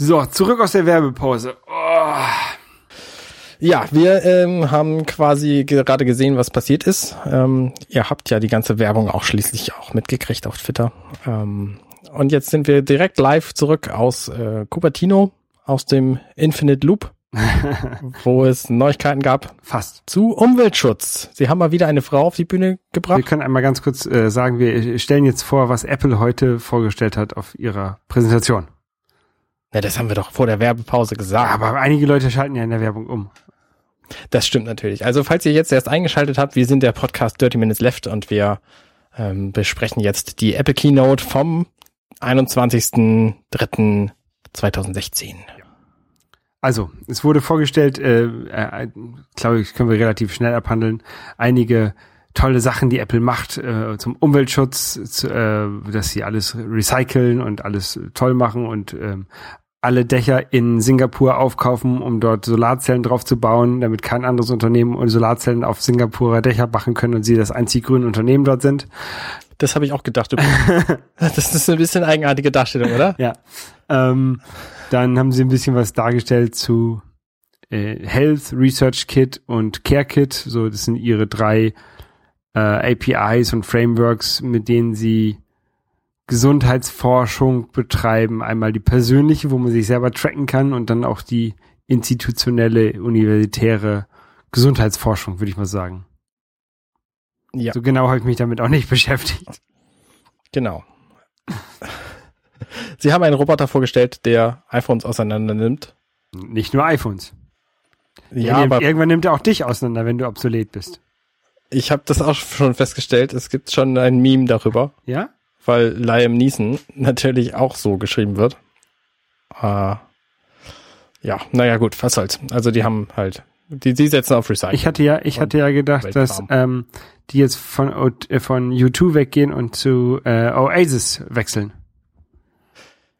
So, zurück aus der Werbepause. Oh. Ja, wir ähm, haben quasi gerade gesehen, was passiert ist. Ähm, ihr habt ja die ganze Werbung auch schließlich auch mitgekriegt auf Twitter. Ähm, und jetzt sind wir direkt live zurück aus äh, Cupertino, aus dem Infinite Loop, wo es Neuigkeiten gab. Fast. Zu Umweltschutz. Sie haben mal wieder eine Frau auf die Bühne gebracht. Wir können einmal ganz kurz äh, sagen, wir stellen jetzt vor, was Apple heute vorgestellt hat auf ihrer Präsentation. Ja, das haben wir doch vor der Werbepause gesagt. Ja, aber einige Leute schalten ja in der Werbung um. Das stimmt natürlich. Also falls ihr jetzt erst eingeschaltet habt, wir sind der Podcast Dirty Minutes Left und wir ähm, besprechen jetzt die Apple Keynote vom 21.03.2016. Also, es wurde vorgestellt, äh, äh, glaube ich, können wir relativ schnell abhandeln, einige tolle Sachen, die Apple macht äh, zum Umweltschutz, zu, äh, dass sie alles recyceln und alles toll machen und ähm, alle Dächer in Singapur aufkaufen, um dort Solarzellen drauf zu bauen, damit kein anderes Unternehmen Solarzellen auf Singapurer Dächer machen können und sie das einzig grüne Unternehmen dort sind. Das habe ich auch gedacht. das ist ein bisschen eigenartige Darstellung, oder? Ja. Ähm, dann haben sie ein bisschen was dargestellt zu äh, Health Research Kit und Care Kit. So, das sind ihre drei äh, APIs und Frameworks, mit denen sie Gesundheitsforschung betreiben. Einmal die persönliche, wo man sich selber tracken kann und dann auch die institutionelle, universitäre Gesundheitsforschung, würde ich mal sagen. Ja. So genau habe ich mich damit auch nicht beschäftigt. Genau. Sie haben einen Roboter vorgestellt, der iPhones auseinander nimmt. Nicht nur iPhones. Ja, aber irgendwann nimmt er auch dich auseinander, wenn du obsolet bist. Ich habe das auch schon festgestellt. Es gibt schon ein Meme darüber. Ja? weil Liam Neeson natürlich auch so geschrieben wird. Äh, ja, naja gut, was soll's. Also die haben halt, die, die setzen auf Recycling. Ich hatte ja, ich hatte ja gedacht, dass ähm, die jetzt von, äh, von U2 weggehen und zu äh, Oasis wechseln.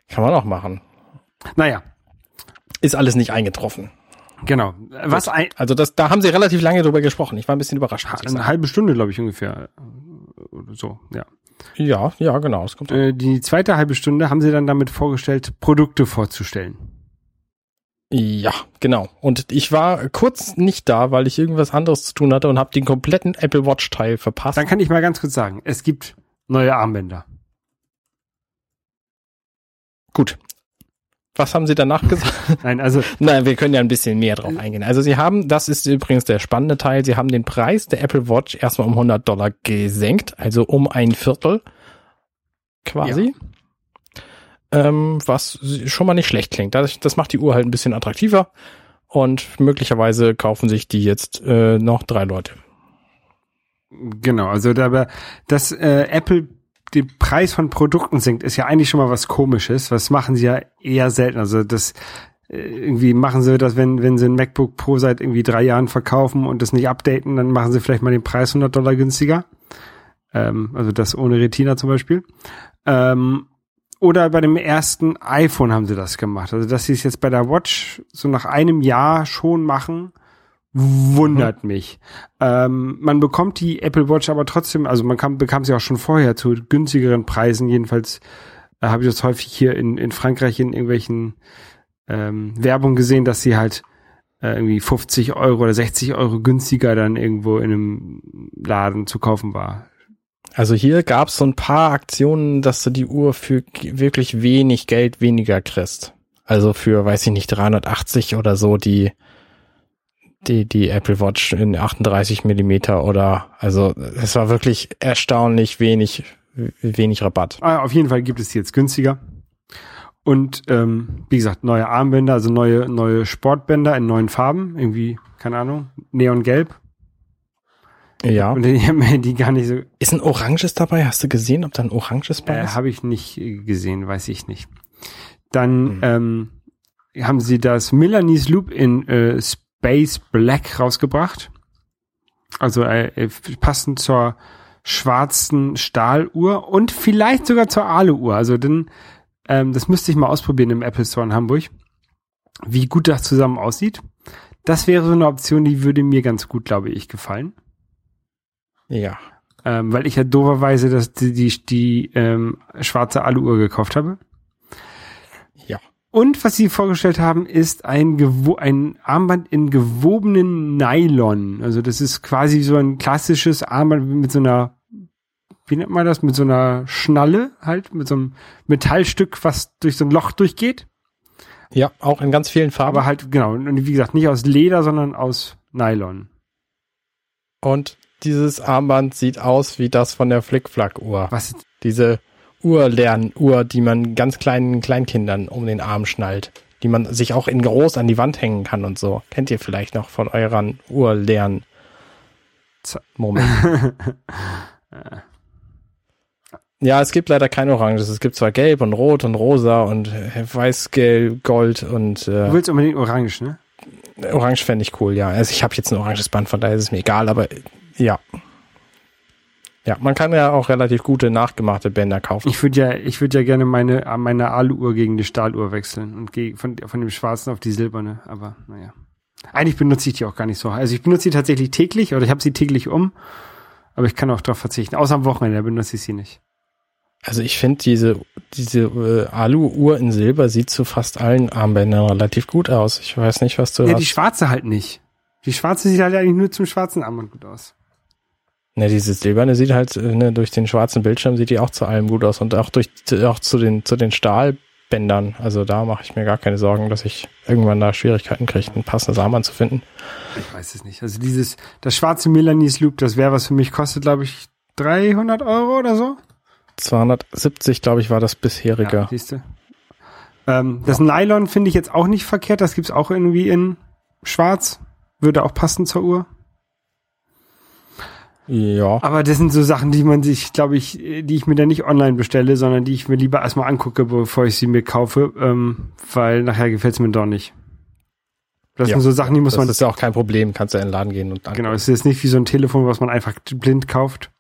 Kann man auch machen. Naja. Ist alles nicht eingetroffen. Genau. Was ein also das, da haben sie relativ lange drüber gesprochen. Ich war ein bisschen überrascht. Eine halbe Stunde, glaube ich, ungefähr. Oder so, ja. Ja, ja, genau. Es kommt äh, die zweite halbe Stunde haben sie dann damit vorgestellt, Produkte vorzustellen. Ja, genau. Und ich war kurz nicht da, weil ich irgendwas anderes zu tun hatte und habe den kompletten Apple Watch Teil verpasst. Dann kann ich mal ganz kurz sagen, es gibt neue Armbänder. Gut. Was haben Sie danach gesagt? Nein, also. Nein, wir können ja ein bisschen mehr drauf eingehen. Also Sie haben, das ist übrigens der spannende Teil, Sie haben den Preis der Apple Watch erstmal um 100 Dollar gesenkt, also um ein Viertel quasi. Ja. Ähm, was schon mal nicht schlecht klingt. Das, das macht die Uhr halt ein bisschen attraktiver und möglicherweise kaufen sich die jetzt äh, noch drei Leute. Genau, also dabei, dass äh, Apple den Preis von Produkten sinkt, ist ja eigentlich schon mal was komisches. Was machen sie ja eher selten. Also das äh, irgendwie machen sie das, wenn, wenn sie ein MacBook Pro seit irgendwie drei Jahren verkaufen und das nicht updaten, dann machen sie vielleicht mal den Preis 100 Dollar günstiger. Ähm, also das ohne Retina zum Beispiel. Ähm, oder bei dem ersten iPhone haben sie das gemacht. Also dass sie es jetzt bei der Watch so nach einem Jahr schon machen, wundert mhm. mich. Ähm, man bekommt die Apple Watch aber trotzdem, also man kam, bekam sie auch schon vorher zu günstigeren Preisen. Jedenfalls äh, habe ich das häufig hier in, in Frankreich in irgendwelchen ähm, Werbung gesehen, dass sie halt äh, irgendwie 50 Euro oder 60 Euro günstiger dann irgendwo in einem Laden zu kaufen war. Also hier gab es so ein paar Aktionen, dass du die Uhr für wirklich wenig Geld weniger kriegst. Also für, weiß ich nicht, 380 oder so die die, die Apple Watch in 38 Millimeter oder, also es war wirklich erstaunlich wenig, wenig Rabatt. Ah, auf jeden Fall gibt es die jetzt günstiger. Und ähm, wie gesagt, neue Armbänder, also neue, neue Sportbänder in neuen Farben, irgendwie, keine Ahnung, Neongelb. Ja. Und die haben die gar nicht so. Ist ein Oranges dabei? Hast du gesehen, ob da ein Oranges bei äh, ist? Habe ich nicht gesehen, weiß ich nicht. Dann hm. ähm, haben sie das Milanese Loop in äh, Base Black rausgebracht. Also äh, passend zur schwarzen Stahluhr und vielleicht sogar zur Alu-Uhr. Also denn, ähm, das müsste ich mal ausprobieren im Apple Store in Hamburg, wie gut das zusammen aussieht. Das wäre so eine Option, die würde mir ganz gut, glaube ich, gefallen. Ja. Ähm, weil ich ja doverweise das, die, die, die ähm, schwarze Alu-Uhr gekauft habe. Und was sie vorgestellt haben, ist ein, gewo ein Armband in gewobenen Nylon. Also das ist quasi so ein klassisches Armband mit so einer, wie nennt man das, mit so einer Schnalle halt, mit so einem Metallstück, was durch so ein Loch durchgeht. Ja, auch in ganz vielen Farben. Aber halt, genau, und wie gesagt, nicht aus Leder, sondern aus Nylon. Und dieses Armband sieht aus wie das von der Flickflack-Uhr. Was? Diese Uhrlernuhr, die man ganz kleinen Kleinkindern um den Arm schnallt, die man sich auch in groß an die Wand hängen kann und so. Kennt ihr vielleicht noch von euren Uhrlernen? Moment. ja, es gibt leider kein Oranges. Es gibt zwar gelb und rot und rosa und weiß, gelb, gold und äh, Du willst unbedingt orange, ne? Orange fände ich cool, ja. Also ich habe jetzt ein oranges Band, von daher ist es mir egal, aber ja. Ja, man kann ja auch relativ gute nachgemachte Bänder kaufen. Ich würde ja, ich würde ja gerne meine, meine Aluhr gegen die Stahluhr wechseln und gehe von, von dem schwarzen auf die silberne, aber naja. Eigentlich benutze ich die auch gar nicht so. Also ich benutze sie tatsächlich täglich oder ich habe sie täglich um, aber ich kann auch darauf verzichten. Außer am Wochenende benutze ich sie nicht. Also ich finde diese, diese äh, Alu-Uhr in Silber sieht zu fast allen Armbändern relativ gut aus. Ich weiß nicht, was du Ja, hast. die schwarze halt nicht. Die schwarze sieht halt eigentlich nur zum schwarzen Armband gut aus. Ne, dieses silberne sieht halt, äh, ne, durch den schwarzen Bildschirm sieht die auch zu allem gut aus und auch durch, auch zu den, zu den Stahlbändern. Also da mache ich mir gar keine Sorgen, dass ich irgendwann da Schwierigkeiten kriege, ein passendes Armband zu finden. Ich weiß es nicht. Also dieses, das schwarze Milanese Loop, das wäre was für mich, kostet glaube ich 300 Euro oder so. 270, glaube ich, war das bisherige. Ja, siehste. Ähm, das ja. Nylon finde ich jetzt auch nicht verkehrt. Das gibt's auch irgendwie in schwarz. Würde auch passen zur Uhr. Ja. Aber das sind so Sachen, die man sich, glaube ich, die ich mir dann nicht online bestelle, sondern die ich mir lieber erstmal angucke, bevor ich sie mir kaufe, ähm, weil nachher gefällt es mir doch nicht. Das ja, sind so Sachen, die muss das man. Das ist ja auch kein Problem, kannst du in den Laden gehen und dann. Genau, es ist nicht wie so ein Telefon, was man einfach blind kauft.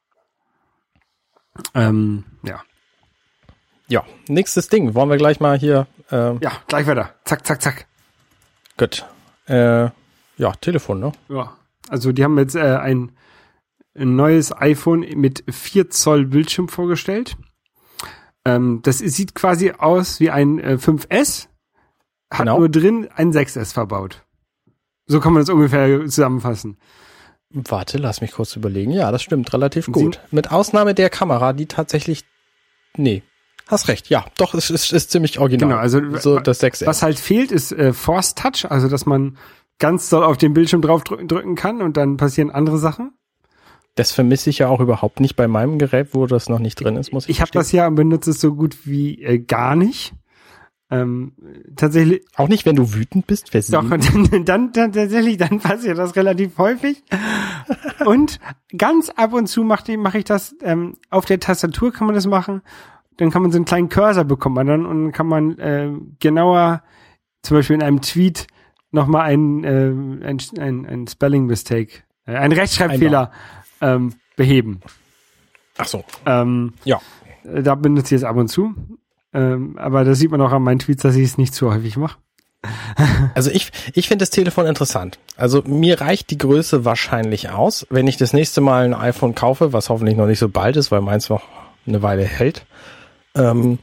Ähm, ja. Ja, nächstes Ding. Wollen wir gleich mal hier. Ähm, ja, gleich weiter. Zack, zack, zack. Gut. Äh, ja, Telefon, ne? Ja. Also die haben jetzt äh, ein ein neues iPhone mit 4 Zoll Bildschirm vorgestellt. Ähm, das sieht quasi aus wie ein äh, 5S, hat genau. nur drin ein 6S verbaut. So kann man das ungefähr zusammenfassen. Warte, lass mich kurz überlegen. Ja, das stimmt relativ gut. Sie Mit Ausnahme der Kamera, die tatsächlich, nee, hast recht. Ja, doch, es ist, ist ziemlich original. Genau, also so das 6S. Was halt fehlt, ist äh, Force Touch, also dass man ganz doll auf den Bildschirm drauf drücken kann und dann passieren andere Sachen. Das vermisse ich ja auch überhaupt nicht bei meinem Gerät, wo das noch nicht drin ist, muss ich Ich habe das ja und benutze es so gut wie äh, gar nicht. Ähm, tatsächlich. Auch nicht, wenn du wütend bist, fest. Doch, dann, dann, dann tatsächlich, dann passiert das relativ häufig. und ganz ab und zu mache mach ich das, ähm, auf der Tastatur kann man das machen. Dann kann man so einen kleinen Cursor bekommen dann und dann kann man äh, genauer, zum Beispiel in einem Tweet, nochmal ein, äh, ein, ein, ein Spelling Mistake, äh, ein Rechtschreibfehler ähm, beheben. Ach so. Ähm, ja. Da benutze ich es ab und zu. Ähm, aber da sieht man auch an meinen Tweets, dass ich es nicht zu häufig mache. also ich, ich finde das Telefon interessant. Also mir reicht die Größe wahrscheinlich aus. Wenn ich das nächste Mal ein iPhone kaufe, was hoffentlich noch nicht so bald ist, weil meins noch eine Weile hält, ähm,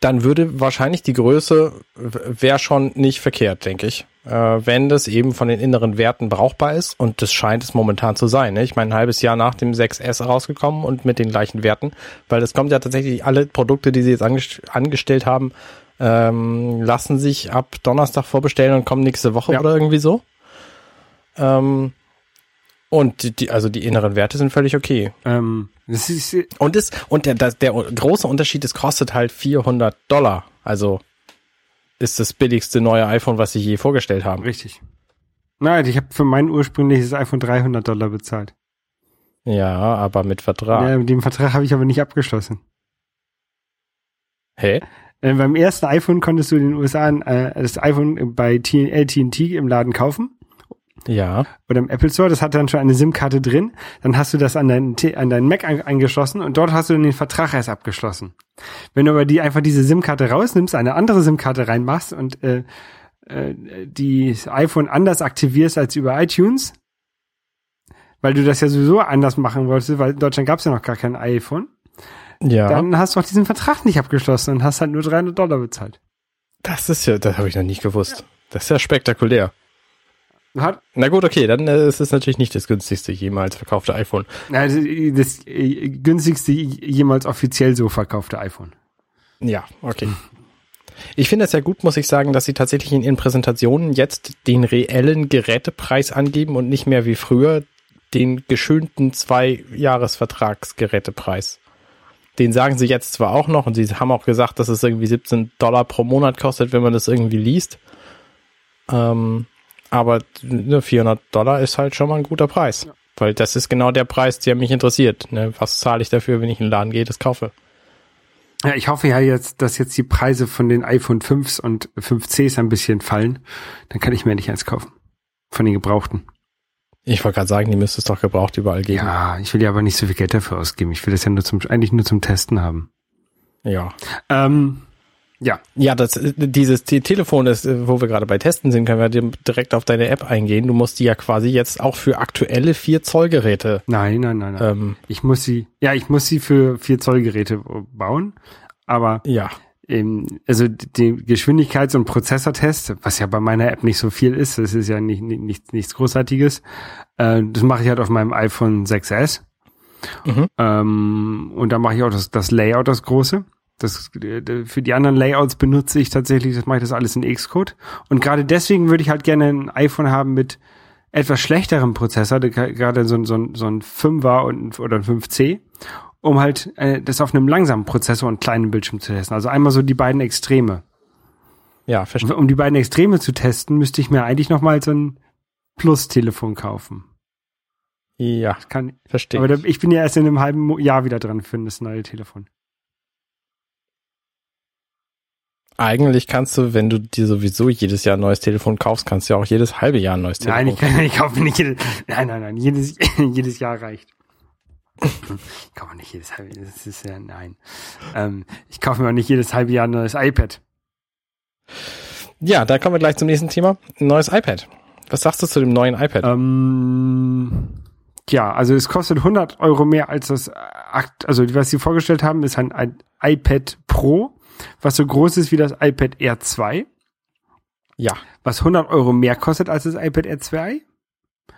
dann würde wahrscheinlich die Größe wäre schon nicht verkehrt, denke ich. Äh, wenn das eben von den inneren Werten brauchbar ist und das scheint es momentan zu sein. Ne? Ich meine, ein halbes Jahr nach dem 6S rausgekommen und mit den gleichen Werten, weil es kommt ja tatsächlich alle Produkte, die sie jetzt angest angestellt haben, ähm, lassen sich ab Donnerstag vorbestellen und kommen nächste Woche ja. oder irgendwie so. Ähm, und die, also die inneren Werte sind völlig okay. Ähm, das ist, und ist, und der, der, der große Unterschied, es kostet halt 400 Dollar. Also ist das billigste neue iPhone, was sie je vorgestellt haben. Richtig. Nein, ich habe für mein ursprüngliches iPhone 300 Dollar bezahlt. Ja, aber mit Vertrag. Ja, den Vertrag habe ich aber nicht abgeschlossen. Hä? Äh, beim ersten iPhone konntest du in den USA äh, das iPhone bei AT&T im Laden kaufen. Ja. Oder im Apple Store, das hat dann schon eine SIM-Karte drin. Dann hast du das an deinen, an deinen Mac angeschlossen und dort hast du dann den Vertrag erst abgeschlossen. Wenn du aber die einfach diese SIM-Karte rausnimmst, eine andere SIM-Karte reinmachst und äh, äh, die iPhone anders aktivierst als über iTunes, weil du das ja sowieso anders machen wolltest, weil in Deutschland gab es ja noch gar kein iPhone. Ja. Dann hast du auch diesen Vertrag nicht abgeschlossen und hast halt nur 300 Dollar bezahlt. Das ist ja, das habe ich noch nicht gewusst. Ja. Das ist ja spektakulär. Hat, Na gut, okay, dann äh, ist es natürlich nicht das günstigste jemals verkaufte iPhone. Na, das, das äh, günstigste jemals offiziell so verkaufte iPhone. Ja, okay. Ich finde es ja gut, muss ich sagen, dass sie tatsächlich in ihren Präsentationen jetzt den reellen Gerätepreis angeben und nicht mehr wie früher den geschönten Zwei-Jahres-Vertragsgerätepreis. Den sagen sie jetzt zwar auch noch und sie haben auch gesagt, dass es irgendwie 17 Dollar pro Monat kostet, wenn man das irgendwie liest. Ähm, aber 400 Dollar ist halt schon mal ein guter Preis. Ja. Weil das ist genau der Preis, der mich interessiert. Ne? Was zahle ich dafür, wenn ich in den Laden gehe, das kaufe? Ja, ich hoffe ja jetzt, dass jetzt die Preise von den iPhone 5s und 5Cs ein bisschen fallen. Dann kann ich mir nicht eins kaufen. Von den Gebrauchten. Ich wollte gerade sagen, die müsste es doch gebraucht überall geben. Ja, ich will ja aber nicht so viel Geld dafür ausgeben. Ich will das ja nur zum, eigentlich nur zum Testen haben. Ja. Ähm, ja. Ja, das, dieses die Telefon ist, wo wir gerade bei Testen sind, können wir direkt auf deine App eingehen. Du musst die ja quasi jetzt auch für aktuelle 4 Zoll Geräte. Nein, nein, nein, nein. Ähm, ich muss sie, ja, ich muss sie für 4 Zoll Geräte bauen, aber ja. Ähm, also die Geschwindigkeits- und Prozessortest, was ja bei meiner App nicht so viel ist, das ist ja nicht, nicht, nichts, nichts Großartiges, äh, das mache ich halt auf meinem iPhone 6S. Mhm. Ähm, und da mache ich auch das, das Layout, das große. Das, für die anderen Layouts benutze ich tatsächlich, das mache ich das alles in Xcode. Und gerade deswegen würde ich halt gerne ein iPhone haben mit etwas schlechterem Prozessor, gerade so, so, so ein 5er und, oder ein 5C, um halt äh, das auf einem langsamen Prozessor und kleinen Bildschirm zu testen. Also einmal so die beiden Extreme. Ja, verstehe. Um die beiden Extreme zu testen, müsste ich mir eigentlich noch mal so ein Plus-Telefon kaufen. Ja, kann, verstehe. Aber da, ich bin ja erst in einem halben Jahr wieder dran für das neue Telefon. Eigentlich kannst du, wenn du dir sowieso jedes Jahr ein neues Telefon kaufst, kannst du ja auch jedes halbe Jahr ein neues Telefon. Nein, ich, kann, ich kaufe nicht jedes, nein, nein, nein, jedes, jedes Jahr reicht. Ich kaufe nicht jedes halbe, Jahr, das ist ja, nein. Ähm, ich kaufe mir auch nicht jedes halbe Jahr ein neues iPad. Ja, da kommen wir gleich zum nächsten Thema. Ein neues iPad. Was sagst du zu dem neuen iPad? Ähm, ja, also es kostet 100 Euro mehr als das, also was sie vorgestellt haben, ist ein, ein iPad Pro was so groß ist wie das iPad Air 2. Ja. Was 100 Euro mehr kostet als das iPad Air 2.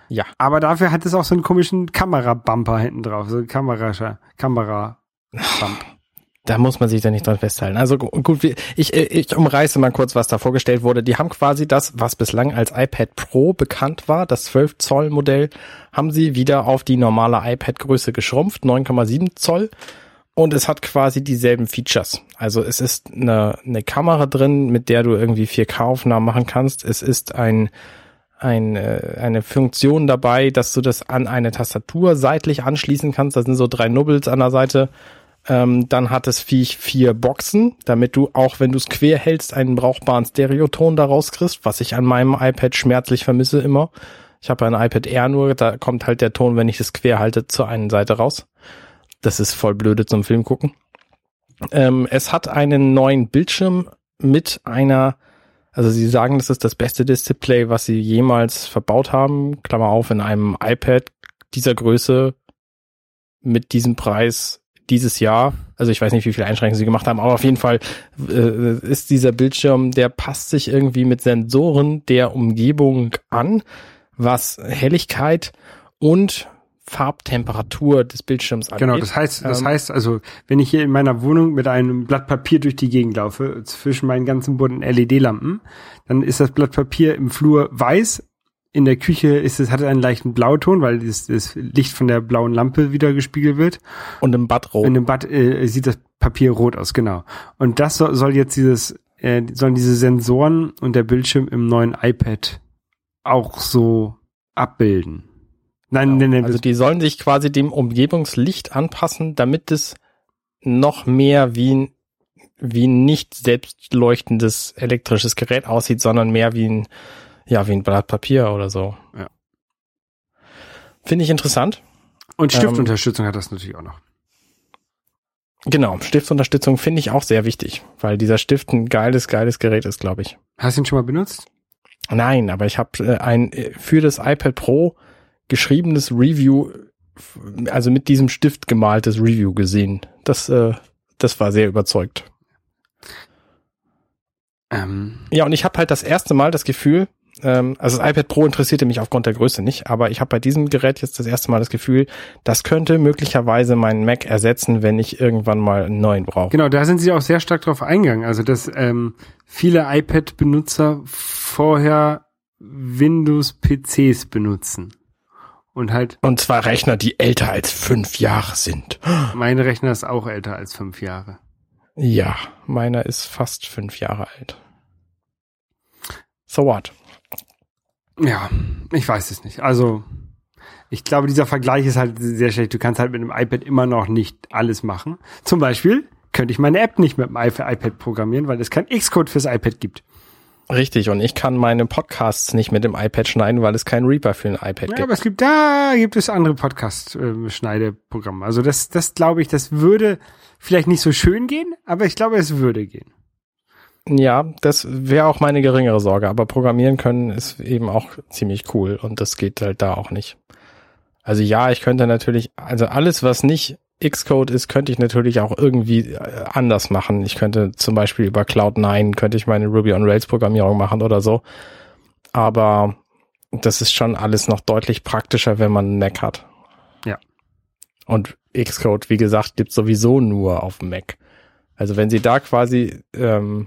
Ja. Aber dafür hat es auch so einen komischen Kamerabumper hinten drauf, so ein Kamera, Kamera Bump. Da muss man sich da nicht dran festhalten. Also gut, ich, ich umreiße mal kurz, was da vorgestellt wurde. Die haben quasi das, was bislang als iPad Pro bekannt war, das 12 Zoll Modell, haben sie wieder auf die normale iPad Größe geschrumpft, 9,7 Zoll und es hat quasi dieselben Features. Also es ist eine, eine Kamera drin, mit der du irgendwie 4K-Aufnahmen machen kannst. Es ist ein, ein, äh, eine Funktion dabei, dass du das an eine Tastatur seitlich anschließen kannst. Da sind so drei Nubbels an der Seite. Ähm, dann hat es Viech vier Boxen, damit du auch, wenn du es quer hältst, einen brauchbaren Stereoton daraus kriegst, was ich an meinem iPad schmerzlich vermisse immer. Ich habe ein iPad Air nur, da kommt halt der Ton, wenn ich es quer halte, zur einen Seite raus. Das ist voll blöde zum Film gucken. Ähm, es hat einen neuen Bildschirm mit einer, also sie sagen, das ist das beste Display, was sie jemals verbaut haben. Klammer auf, in einem iPad dieser Größe mit diesem Preis dieses Jahr. Also ich weiß nicht, wie viele Einschränkungen sie gemacht haben, aber auf jeden Fall äh, ist dieser Bildschirm, der passt sich irgendwie mit Sensoren der Umgebung an, was Helligkeit und Farbtemperatur des Bildschirms angeht. Genau, das heißt, das ähm, heißt also, wenn ich hier in meiner Wohnung mit einem Blatt Papier durch die Gegend laufe, zwischen meinen ganzen bunten LED-Lampen, dann ist das Blatt Papier im Flur weiß. In der Küche ist es, hat es einen leichten Blauton, weil das, das Licht von der blauen Lampe wieder gespiegelt wird. Und im Bad rot. Und im Bad äh, sieht das Papier rot aus, genau. Und das soll, soll jetzt dieses, äh, sollen diese Sensoren und der Bildschirm im neuen iPad auch so abbilden. Nein, genau. nein, nein. Also die sollen sich quasi dem Umgebungslicht anpassen, damit es noch mehr wie ein, wie ein nicht selbst leuchtendes elektrisches Gerät aussieht, sondern mehr wie ein, ja, wie ein Blatt Papier oder so. Ja. Finde ich interessant. Und Stiftunterstützung ähm, hat das natürlich auch noch. Genau, Stiftunterstützung finde ich auch sehr wichtig, weil dieser Stift ein geiles, geiles Gerät ist, glaube ich. Hast du ihn schon mal benutzt? Nein, aber ich habe äh, ein äh, für das iPad Pro geschriebenes Review, also mit diesem Stift gemaltes Review gesehen. Das, äh, das war sehr überzeugt. Ähm. Ja, und ich habe halt das erste Mal das Gefühl, ähm, also das iPad Pro interessierte mich aufgrund der Größe nicht, aber ich habe bei diesem Gerät jetzt das erste Mal das Gefühl, das könnte möglicherweise meinen Mac ersetzen, wenn ich irgendwann mal einen neuen brauche. Genau, da sind sie auch sehr stark drauf eingegangen. Also dass ähm, viele iPad-Benutzer vorher Windows-PCs benutzen. Und halt. Und zwar Rechner, die älter als fünf Jahre sind. Mein Rechner ist auch älter als fünf Jahre. Ja, meiner ist fast fünf Jahre alt. So what? Ja, ich weiß es nicht. Also, ich glaube, dieser Vergleich ist halt sehr schlecht. Du kannst halt mit einem iPad immer noch nicht alles machen. Zum Beispiel könnte ich meine App nicht mit dem iPad programmieren, weil es kein Xcode fürs iPad gibt. Richtig, und ich kann meine Podcasts nicht mit dem iPad schneiden, weil es keinen Reaper für ein iPad ja, gibt. aber es gibt, da gibt es andere Podcast-Schneideprogramme. Also das, das glaube ich, das würde vielleicht nicht so schön gehen, aber ich glaube, es würde gehen. Ja, das wäre auch meine geringere Sorge, aber programmieren können ist eben auch ziemlich cool und das geht halt da auch nicht. Also ja, ich könnte natürlich, also alles, was nicht Xcode ist, könnte ich natürlich auch irgendwie äh, anders machen. Ich könnte zum Beispiel über Cloud9 könnte ich meine Ruby on Rails Programmierung machen oder so. Aber das ist schon alles noch deutlich praktischer, wenn man einen Mac hat. Ja. Und Xcode, wie gesagt, gibt sowieso nur auf dem Mac. Also wenn sie da quasi ähm,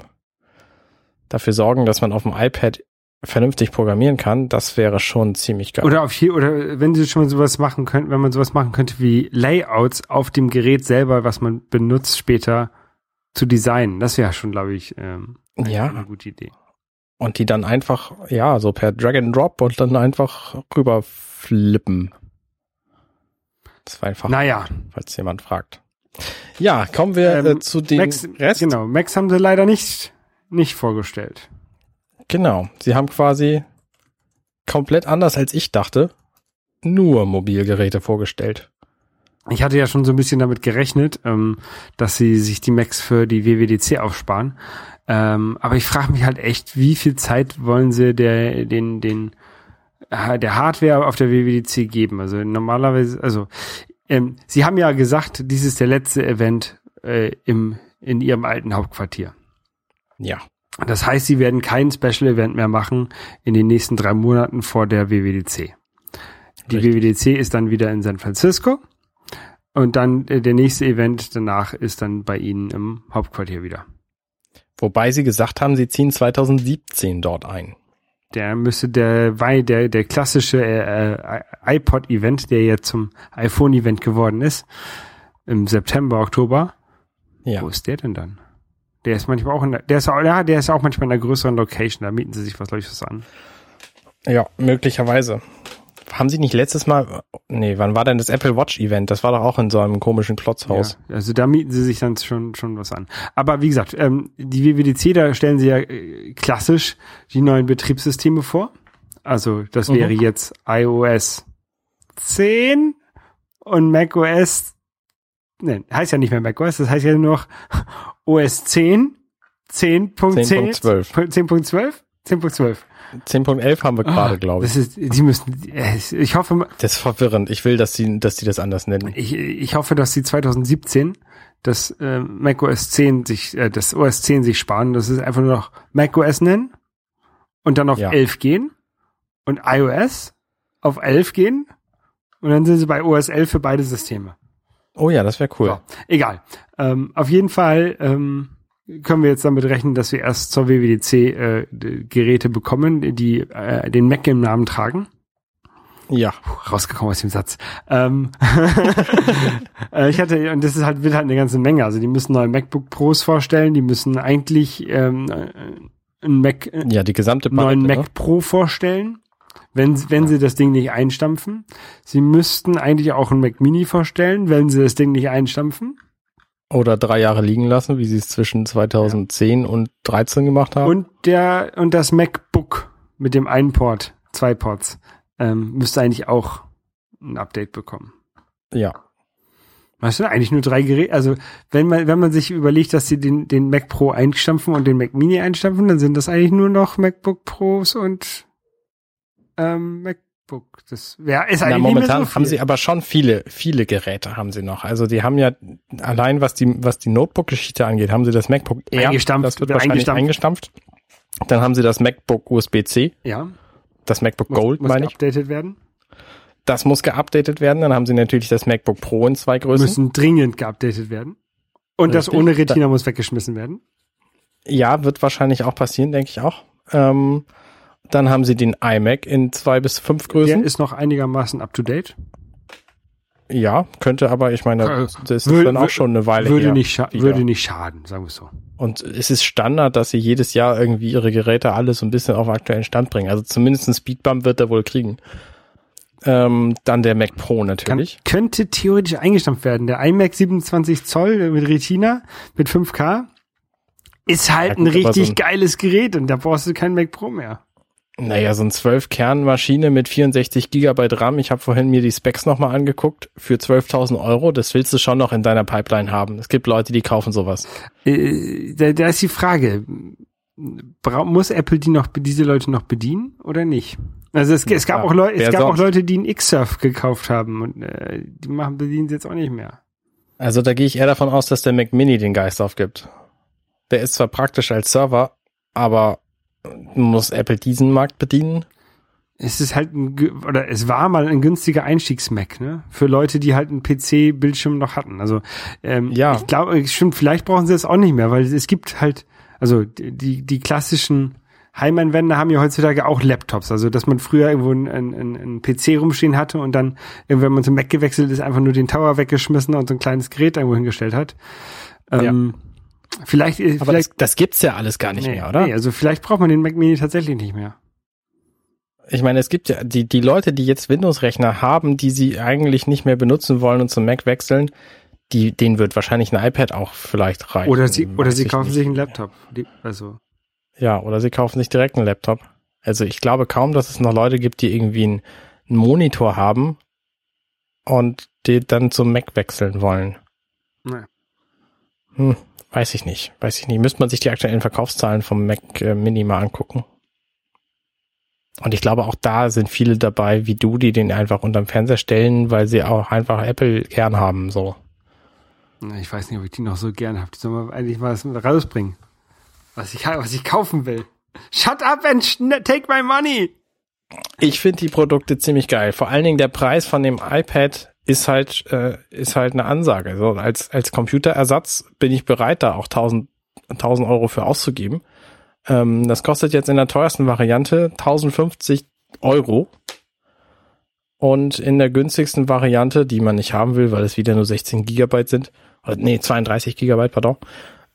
dafür sorgen, dass man auf dem iPad vernünftig programmieren kann, das wäre schon ziemlich geil. Oder auf hier, oder wenn sie schon sowas machen könnten, wenn man sowas machen könnte wie Layouts auf dem Gerät selber, was man benutzt später zu designen, das wäre schon, glaube ich, ähm, eine, ja. eine gute Idee. Und die dann einfach, ja, so per Drag and Drop und dann einfach rüber flippen. Das war einfach, naja. falls jemand fragt. Ja, kommen wir ähm, äh, zu den Max, Rest. Genau, Max haben sie leider nicht, nicht vorgestellt. Genau. Sie haben quasi komplett anders als ich dachte, nur Mobilgeräte vorgestellt. Ich hatte ja schon so ein bisschen damit gerechnet, ähm, dass sie sich die Macs für die WWDC aufsparen. Ähm, aber ich frage mich halt echt, wie viel Zeit wollen sie der, den, den, der Hardware auf der WWDC geben? Also normalerweise, also ähm, sie haben ja gesagt, dies ist der letzte Event äh, im, in ihrem alten Hauptquartier. Ja. Das heißt, sie werden kein Special Event mehr machen in den nächsten drei Monaten vor der WWDC. Die Richtig. WWDC ist dann wieder in San Francisco und dann äh, der nächste Event danach ist dann bei ihnen im Hauptquartier wieder. Wobei sie gesagt haben, sie ziehen 2017 dort ein. Der müsste der der der klassische äh, äh iPod-Event, der jetzt zum iPhone-Event geworden ist, im September, Oktober. Ja. Wo ist der denn dann? Der ist manchmal auch in der, der ist auch, ja, der ist auch manchmal in einer größeren Location, da mieten sie sich was, glaube ich, was an. Ja, möglicherweise. Haben Sie nicht letztes Mal, nee, wann war denn das Apple Watch Event? Das war doch auch in so einem komischen Klotzhaus. Ja, also da mieten sie sich dann schon, schon was an. Aber wie gesagt, ähm, die WWDC, da stellen sie ja äh, klassisch die neuen Betriebssysteme vor. Also das mhm. wäre jetzt iOS 10 und macOS, ne, heißt ja nicht mehr macOS, das heißt ja nur noch OS 10, 10.10, 10.12, 10.12. 10.11 haben wir gerade, oh, glaube ich. Das ist, die müssen, ich hoffe. Das ist verwirrend. Ich will, dass sie, dass die das anders nennen. Ich, ich hoffe, dass sie 2017 das äh, Mac OS 10 sich, äh, das OS 10 sich sparen, dass sie einfach nur noch Mac OS nennen und dann auf ja. 11 gehen und iOS auf 11 gehen und dann sind sie bei OS 11 für beide Systeme. Oh ja, das wäre cool. So, egal. Ähm, auf jeden Fall ähm, können wir jetzt damit rechnen, dass wir erst zur WWDC äh, Geräte bekommen, die äh, den Mac im Namen tragen. Ja. Puh, rausgekommen aus dem Satz. Ähm, äh, ich hatte, und das ist halt, wird halt eine ganze Menge. Also die müssen neue MacBook Pros vorstellen, die müssen eigentlich ähm, ein Mac, äh, ja, die gesamte Palette, neuen Mac ne? Pro vorstellen wenn, wenn sie das Ding nicht einstampfen. Sie müssten eigentlich auch ein Mac Mini vorstellen, wenn sie das Ding nicht einstampfen. Oder drei Jahre liegen lassen, wie sie es zwischen 2010 ja. und 13 gemacht haben. Und der, und das MacBook mit dem einen Port, zwei Ports, ähm, müsste eigentlich auch ein Update bekommen. Ja. Weißt du, eigentlich nur drei Geräte. Also, wenn man, wenn man sich überlegt, dass sie den, den Mac Pro einstampfen und den Mac Mini einstampfen, dann sind das eigentlich nur noch MacBook Pros und ähm, MacBook. Das wäre ist eigentlich Na, momentan so haben sie aber schon viele viele Geräte haben sie noch. Also die haben ja allein was die was die Notebook-Geschichte angeht, haben sie das MacBook Air eingestampft, das wird wahrscheinlich eingestampft. eingestampft. Dann haben sie das MacBook USB-C, Ja. das MacBook Muss, Gold, muss meine ich. geupdatet werden. Das muss geupdatet werden. Dann haben sie natürlich das MacBook Pro in zwei Größen. Müssen dringend geupdatet werden. Und das Richtig. ohne Retina muss weggeschmissen werden. Ja, wird wahrscheinlich auch passieren, denke ich auch. Ähm, dann haben sie den iMac in zwei bis fünf Der Größen. ist noch einigermaßen up to date. Ja, könnte aber, ich meine, Äh, das ist Wür- dann auch schon eine Weile Würde her. nicht, würde nicht schaden, sagen wir es so. Und es ist Standard, dass sie jedes Jahr irgendwie ihre Geräte alle so ein bisschen auf aktuellen Stand bringen. Also zumindest ein Speedbump wird er wohl kriegen. Ähm, dann der Mac Pro Kann, natürlich. könnte theoretisch eingestampft werden. Der iMac 27 Zoll mit Retina mit 5K ist halt Ja, gut, ein richtig so ein- geiles Gerät und da brauchst du keinen Mac Pro mehr. Naja, so ein 12-Kern-Maschine mit 64 Gigabyte RAM. Ich habe vorhin mir die Specs nochmal angeguckt. Für 12.000 Euro, das willst du schon noch in deiner Pipeline haben. Es gibt Leute, die kaufen sowas. Äh, da, da ist die Frage, bra muss Apple die noch, diese Leute noch bedienen oder nicht? Also es, es gab Ja, auch Leute, es gab auch? Leute, die einen X-Surf gekauft haben und äh, die machen bedienen sie jetzt auch nicht mehr. Also da gehe ich eher davon aus, dass der Mac Mini den Geist aufgibt. Der ist zwar praktisch als Server, aber muss Apple diesen Markt bedienen? Es ist halt ein, oder es war mal ein günstiger Einstiegs-Mac, ne? Für Leute, die halt einen PC-Bildschirm noch hatten. Also ähm, Ja. ich glaube, stimmt, vielleicht brauchen sie das auch nicht mehr, weil es gibt halt, also die, die klassischen Heimanwender haben ja heutzutage auch Laptops. Also dass man früher irgendwo einen, einen, einen PC rumstehen hatte und dann, wenn man zum Mac gewechselt ist, einfach nur den Tower weggeschmissen und so ein kleines Gerät irgendwo hingestellt hat. Ähm, Vielleicht, äh, Aber vielleicht das, das gibt's ja alles gar nicht nee, mehr, oder? Nee, also vielleicht braucht man den Mac Mini tatsächlich nicht mehr. Ich meine, es gibt ja die, die Leute, die jetzt Windows-Rechner haben, die sie eigentlich nicht mehr benutzen wollen und zum Mac wechseln, die, denen wird wahrscheinlich ein iPad auch vielleicht reichen. Oder sie, oder sie kaufen sich einen Laptop. Die, also Ja, oder sie kaufen sich direkt einen Laptop. Also ich glaube kaum, dass es noch Leute gibt, die irgendwie einen, einen Monitor haben und die dann zum Mac wechseln wollen. Nee. Hm, weiß ich nicht. Weiß ich nicht. Müsste man sich die aktuellen Verkaufszahlen vom Mac äh, Mini mal angucken. Und ich glaube, auch da sind viele dabei, wie du, die den einfach unterm Fernseher stellen, weil sie auch einfach Apple gern haben, so. Ich weiß nicht, ob ich die noch so gern habe. Die soll man eigentlich mal rausbringen. Was ich, was ich kaufen will. Shut up and schn- take my money! Ich finde die Produkte ziemlich geil. Vor allen Dingen der Preis von dem iPad ist halt, äh, ist halt eine Ansage. So, als, als Computerersatz bin ich bereit, da auch 1000, 1000 Euro für auszugeben. Ähm, das kostet jetzt in der teuersten Variante 1050 Euro. Und in der günstigsten Variante, die man nicht haben will, weil es wieder nur 16 Gigabyte sind, oder, nee, 32 Gigabyte, pardon,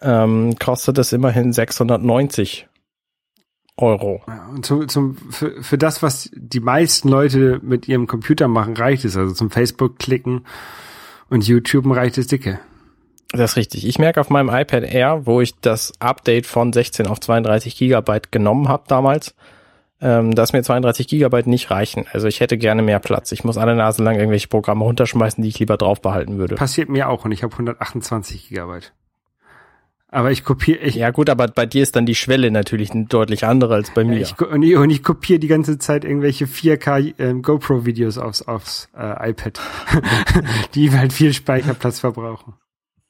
ähm, kostet es immerhin 690 Euro. Und zum, zum, für, für das, was die meisten Leute mit ihrem Computer machen, reicht es. Also zum Facebook klicken und YouTuben reicht es dicke. Das ist richtig. Ich merke auf meinem iPad Air, wo ich das Update von 16 auf 32 Gigabyte genommen habe damals, ähm, dass mir 32 Gigabyte nicht reichen. Also ich hätte gerne mehr Platz. Ich muss alle Nase lang irgendwelche Programme runterschmeißen, die ich lieber drauf behalten würde. Passiert mir auch und ich habe 128 Gigabyte. Aber ich kopiere, ich, Ja gut, aber bei dir ist dann die Schwelle natürlich deutlich andere als bei mir. ich, und ich, und ich kopiere die ganze Zeit irgendwelche 4K ähm, GoPro-Videos aufs, aufs äh, iPad, die halt viel Speicherplatz verbrauchen.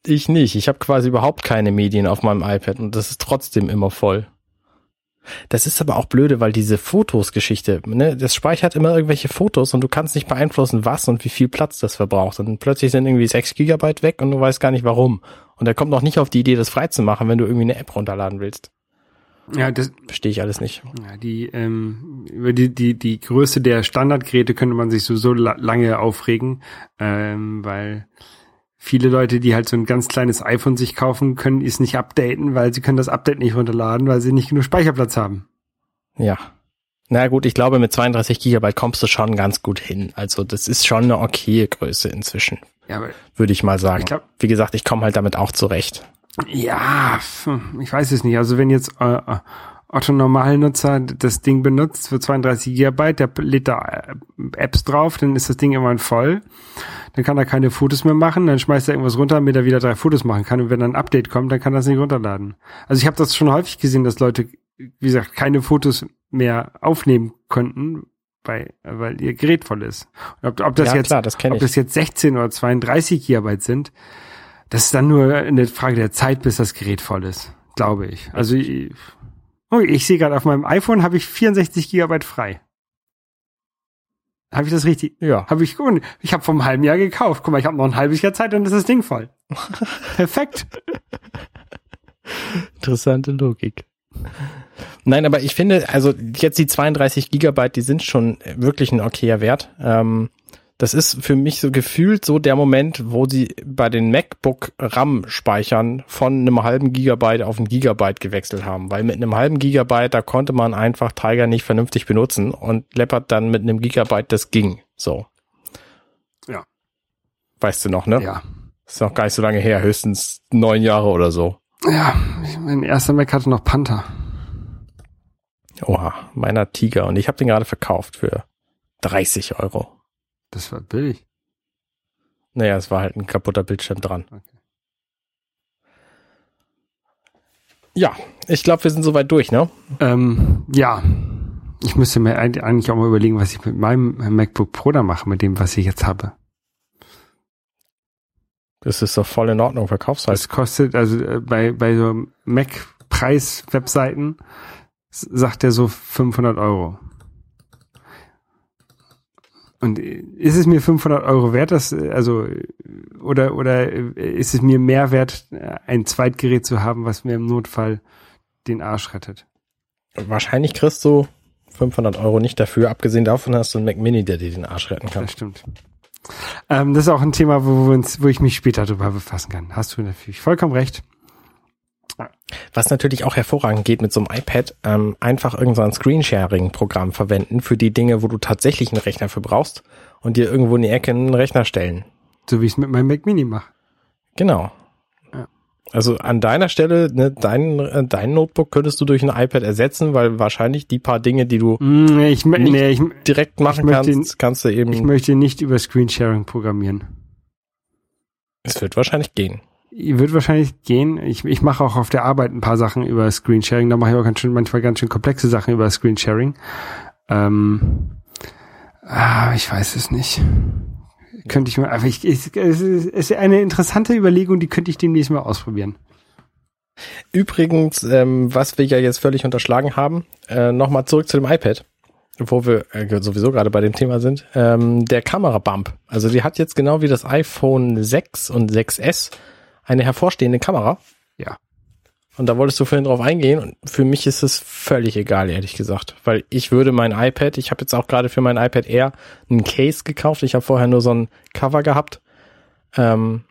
Ich nicht. Ich habe quasi überhaupt keine Medien auf meinem iPad und das ist trotzdem immer voll. Das ist aber auch blöde, weil diese Fotos-Geschichte, ne, das speichert immer irgendwelche Fotos und du kannst nicht beeinflussen, was und wie viel Platz das verbraucht. Und plötzlich sind irgendwie 6 Gigabyte weg und du weißt gar nicht warum. Und er kommt noch nicht auf die Idee, das freizumachen, wenn du irgendwie eine App runterladen willst. Ja, das, Verstehe ich alles nicht. Ja, die, ähm, über die, die, die Größe der Standardgeräte könnte man sich so, so la lange aufregen, ähm, weil viele Leute, die halt so ein ganz kleines iPhone sich kaufen, können es nicht updaten, weil sie können das Update nicht runterladen, weil sie nicht genug Speicherplatz haben. Ja. Na gut, ich glaube, mit 32 Gigabyte kommst du schon ganz gut hin. Also das ist schon eine okaye Größe inzwischen, Ja, würde ich mal sagen. Ich glaub- Wie gesagt, ich komme halt damit auch zurecht. ja, ich weiß es nicht. Also wenn jetzt äh, äh, Otto Normalnutzer das Ding benutzt für 32 Gigabyte, der lädt da äh, Apps drauf, dann ist das Ding irgendwann voll. Dann kann er keine Fotos mehr machen, dann schmeißt er irgendwas runter, damit er wieder drei Fotos machen kann. Und wenn dann ein Update kommt, dann kann er es nicht runterladen. Also ich habe das schon häufig gesehen, dass Leute, wie gesagt, keine Fotos mehr aufnehmen konnten, weil, weil ihr Gerät voll ist. Und ob, ob das ja, jetzt klar, das ob das jetzt 16 oder 32 Gigabyte sind, das ist dann nur eine Frage der Zeit, bis das Gerät voll ist, glaube ich. Also ich, Oh, ich sehe gerade auf meinem iPhone habe ich 64 Gigabyte frei. Habe ich das richtig? Ja. Habe ich gut. Ich habe vom halben Jahr gekauft. Guck mal, ich habe noch ein halbes Jahr Zeit, dann ist das Ding voll. Perfekt. Interessante Logik. Nein, aber ich finde, also jetzt die 32 Gigabyte, die sind schon wirklich ein okayer Wert. Ähm, das ist für mich so gefühlt so der Moment, wo sie bei den MacBook RAM-Speichern von einem halben Gigabyte auf ein Gigabyte gewechselt haben. Weil mit einem halben Gigabyte, da konnte man einfach Tiger nicht vernünftig benutzen und Leopard dann mit einem Gigabyte, das ging. So. Ja. Weißt du noch, ne? Ja. Ist noch gar nicht so lange her, höchstens neun Jahre oder so. Ja, mein erster Mac hatte noch Panther. Oha, meiner Tiger. Und ich habe den gerade verkauft für 30 Euro. Das war billig. Naja, es war halt ein kaputter Bildschirm dran. Okay. Ja, ich glaube, wir sind soweit durch, ne? Ähm, ja. Ich müsste mir eigentlich auch mal überlegen, was ich mit meinem MacBook Pro da mache, mit dem, was ich jetzt habe. Das ist doch voll in Ordnung, verkaufst halt. Das kostet, also äh, bei, bei so Mac-Preis-Webseiten sagt er so 500 Euro. Und ist es mir 500 Euro wert, dass, also, oder, oder ist es mir mehr wert, ein Zweitgerät zu haben, was mir im Notfall den Arsch rettet? Wahrscheinlich kriegst du 500 Euro nicht dafür, abgesehen davon hast du einen Mac Mini, der dir den Arsch retten kann. Das stimmt. Ähm, das ist auch ein Thema, wo, wir uns, wo ich mich später drüber befassen kann. Hast du natürlich vollkommen recht. Was natürlich auch hervorragend geht mit so einem iPad, ähm, einfach irgendein so Screensharing-Programm verwenden für die Dinge, wo du tatsächlich einen Rechner für brauchst und dir irgendwo in die Ecke einen Rechner stellen. So wie ich es mit meinem Mac Mini mache. Genau. Ja. Also an deiner Stelle, ne, dein, äh, dein Notebook könntest du durch ein iPad ersetzen, weil wahrscheinlich die paar Dinge, die du Mm, ich, nicht nee, ich, direkt machen möchte- kannst, kannst du eben. ich möchte nicht über Screensharing programmieren. es wird wahrscheinlich gehen. Wird wahrscheinlich gehen. Ich, ich mache auch auf der Arbeit ein paar Sachen über Screensharing. Da mache ich auch ganz schön, manchmal ganz schön komplexe Sachen über Screensharing. Ähm, ah, ich weiß es nicht. Könnte ich mal, aber ich, ich, es ist eine interessante Überlegung, die könnte ich demnächst mal ausprobieren. Übrigens, ähm, was wir ja jetzt völlig unterschlagen haben, äh, nochmal zurück zu dem iPad, wo wir äh, sowieso gerade bei dem Thema sind, ähm, der Kamerabump. Also die hat jetzt genau wie das iPhone 6 und 6S eine hervorstehende Kamera. Ja. Und da wolltest du vorhin drauf eingehen und für mich ist es völlig egal, ehrlich gesagt. Weil ich würde mein iPad, ich habe jetzt auch gerade für mein iPad Air einen Case gekauft. Ich habe vorher nur so ein Cover gehabt. Ähm,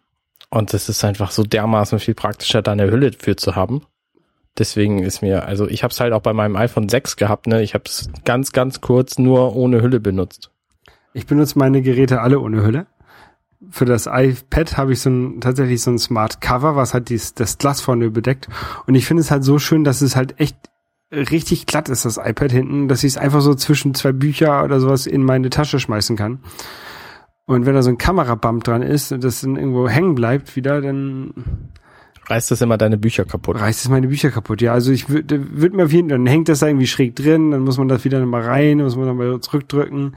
und es ist einfach so dermaßen viel praktischer, da eine Hülle für zu haben. Deswegen ist mir, also ich habe es halt auch bei meinem iPhone 6 gehabt, ne? Ich habe es ganz, ganz kurz nur ohne Hülle benutzt. Ich benutze meine Geräte alle ohne Hülle. Für das iPad habe ich so ein, tatsächlich so ein Smart Cover, was halt dies, das Glas vorne bedeckt. Und ich finde es halt so schön, dass es halt echt richtig glatt ist, das iPad hinten, dass ich es einfach so zwischen zwei Bücher oder sowas in meine Tasche schmeißen kann. Und wenn da so ein Kamerabump dran ist und das dann irgendwo hängen bleibt wieder, dann Reißt das immer deine Bücher kaputt. reißt es meine Bücher kaputt. Ja, also ich würde würd mir auf jeden dann hängt das da irgendwie schräg drin, dann muss man das wieder nochmal rein, muss man nochmal zurückdrücken.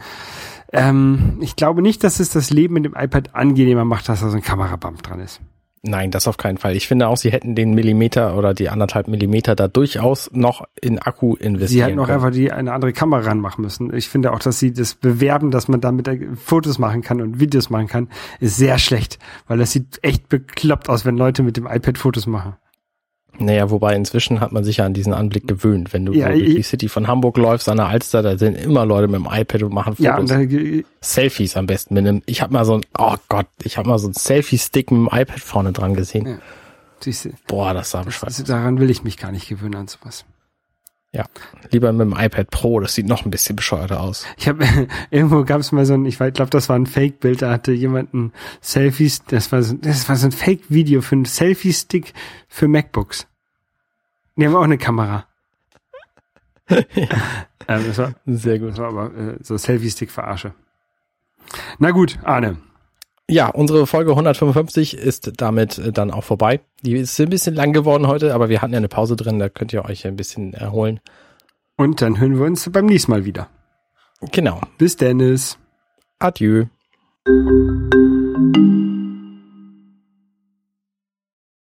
Ähm, ich glaube nicht, dass es das Leben mit dem iPad angenehmer macht, dass da so ein Kamerabump dran ist. Nein, das auf keinen Fall. Ich finde auch, sie hätten den Millimeter oder die anderthalb Millimeter da durchaus noch in Akku investieren Sie hätten auch können. einfach die eine andere Kamera ranmachen müssen. Ich finde auch, dass sie das bewerben, dass man damit Fotos machen kann und Videos machen kann, ist sehr schlecht, weil das sieht echt bekloppt aus, wenn Leute mit dem iPad Fotos machen. Naja, wobei inzwischen hat man sich ja an diesen Anblick gewöhnt. Wenn du Ja, durch die City von Hamburg läufst an der Alster, da sind immer Leute mit dem iPad und machen Fotos. Ja, da, Selfies am besten mit einem. Ich habe mal so ein, oh Gott, ich habe mal so ein Selfie-Stick mit dem iPad vorne dran gesehen. Ja. Boah, das sah bescheuert. daran will ich mich gar nicht gewöhnen an sowas. Ja, lieber mit dem iPad Pro, das sieht noch ein bisschen bescheuerter aus. Ich habe irgendwo gab es mal so ein, ich glaube, das war ein Fake-Bild, da hatte jemand ein Selfies, das war so, das war so ein Fake-Video für einen Selfie-Stick für MacBooks. Die haben auch eine Kamera. ähm, das, war, Sehr gut. das war aber äh, so Selfie-Stick-Verarsche. Na gut, Arne. Ja, unsere Folge 155 ist damit äh, dann auch vorbei. Die ist ein bisschen lang geworden heute, aber wir hatten ja eine Pause drin, da könnt ihr euch ein bisschen erholen. Und dann hören wir uns beim nächsten Mal wieder. Genau. Bis Dennis. Adieu.